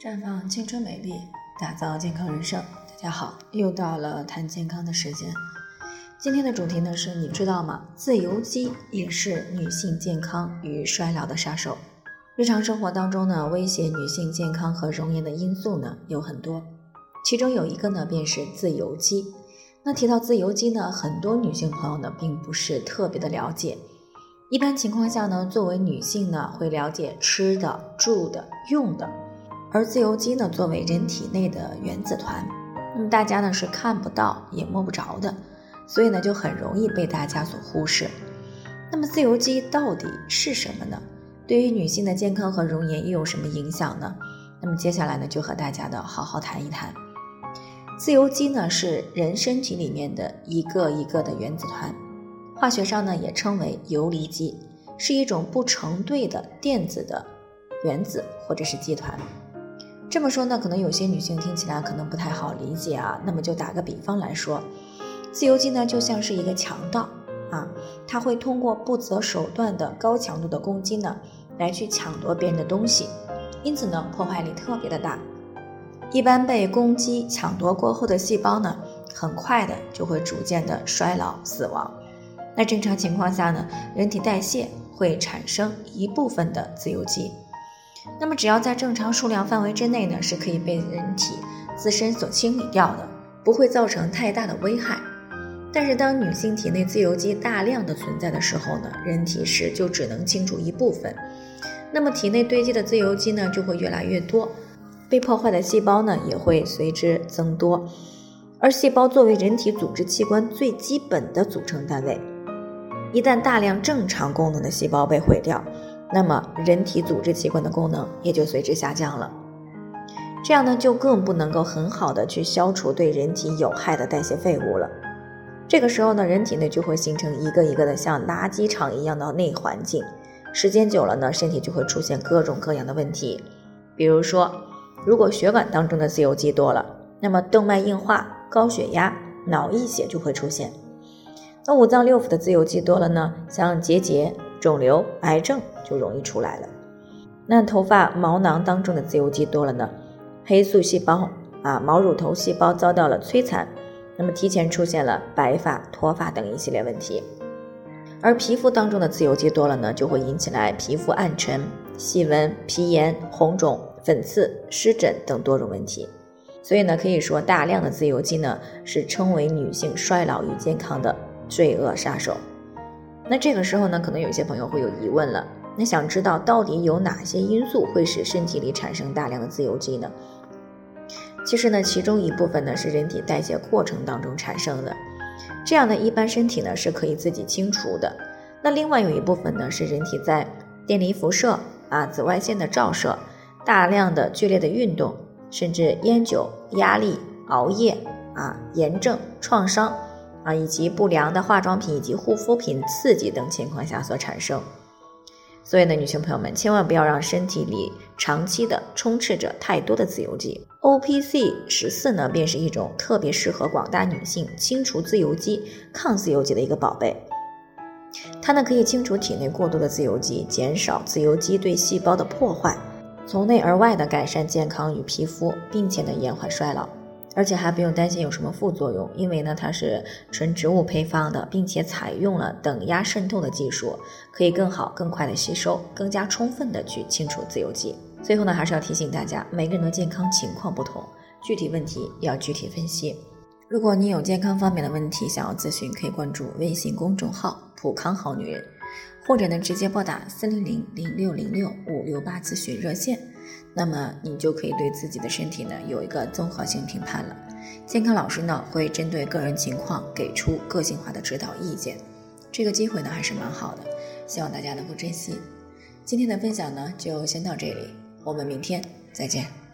绽放青春美丽，打造健康人生。大家好，又到了谈健康的时间。今天的主题呢是你知道吗？自由基也是女性健康与衰老的杀手。日常生活当中呢，威胁女性健康和容颜的因素呢有很多，其中有一个呢便是自由基。那提到自由基呢，很多女性朋友呢并不是特别的了解。一般情况下呢，作为女性呢会了解吃的、住的、用的。而自由基呢，作为人体内的原子团，那么大家呢是看不到也摸不着的，所以呢就很容易被大家所忽视。那么自由基到底是什么呢？对于女性的健康和容颜又有什么影响呢？那么接下来呢就和大家的好好谈一谈。自由基呢是人身体里面的一个一个的原子团，化学上呢也称为游离基，是一种不成对的电子的原子或者是基团。这么说呢，可能有些女性听起来可能不太好理解啊。那么就打个比方来说，自由基呢就像是一个强盗啊，他会通过不择手段的高强度的攻击呢，来去抢夺别人的东西，因此呢破坏力特别的大。一般被攻击抢夺过后的细胞呢，很快的就会逐渐的衰老死亡。那正常情况下呢，人体代谢会产生一部分的自由基。那么只要在正常数量范围之内呢，是可以被人体自身所清理掉的，不会造成太大的危害。但是当女性体内自由基大量的存在的时候呢，人体是就只能清除一部分，那么体内堆积的自由基呢就会越来越多，被破坏的细胞呢也会随之增多。而细胞作为人体组织器官最基本的组成单位，一旦大量正常功能的细胞被毁掉。那么，人体组织器官的功能也就随之下降了，这样呢，就更不能够很好的去消除对人体有害的代谢废物了。这个时候呢，人体内就会形成一个一个的像垃圾场一样的内环境，时间久了呢，身体就会出现各种各样的问题。比如说，如果血管当中的自由基多了，那么动脉硬化、高血压、脑溢血就会出现。那五脏六腑的自由基多了呢，像结节。肿瘤、癌症就容易出来了。那头发毛囊当中的自由基多了呢，黑素细胞啊、毛乳头细胞遭到了摧残，那么提前出现了白发、脱发等一系列问题。而皮肤当中的自由基多了呢，就会引起来皮肤暗沉、细纹、皮炎、红肿、粉刺、湿疹等多种问题。所以呢，可以说大量的自由基呢，是称为女性衰老与健康的罪恶杀手。那这个时候呢，可能有些朋友会有疑问了。那想知道到底有哪些因素会使身体里产生大量的自由基呢？其实呢，其中一部分呢是人体代谢过程当中产生的，这样呢一般身体呢是可以自己清除的。那另外有一部分呢是人体在电离辐射啊、紫外线的照射、大量的剧烈的运动，甚至烟酒、压力、熬夜啊、炎症、创伤。啊，以及不良的化妆品以及护肤品刺激等情况下所产生，所以呢，女性朋友们千万不要让身体里长期的充斥着太多的自由基。O P C 十四呢，便是一种特别适合广大女性清除自由基、抗自由基的一个宝贝。它呢，可以清除体内过多的自由基，减少自由基对细胞的破坏，从内而外的改善健康与皮肤，并且呢，延缓衰老。而且还不用担心有什么副作用，因为呢它是纯植物配方的，并且采用了等压渗透的技术，可以更好、更快的吸收，更加充分的去清除自由基。最后呢，还是要提醒大家，每个人的健康情况不同，具体问题要具体分析。如果你有健康方面的问题想要咨询，可以关注微信公众号“普康好女人”，或者呢直接拨打四零零零六零六五六八咨询热线。那么你就可以对自己的身体呢有一个综合性评判了。健康老师呢会针对个人情况给出个性化的指导意见，这个机会呢还是蛮好的，希望大家能够珍惜。今天的分享呢就先到这里，我们明天再见。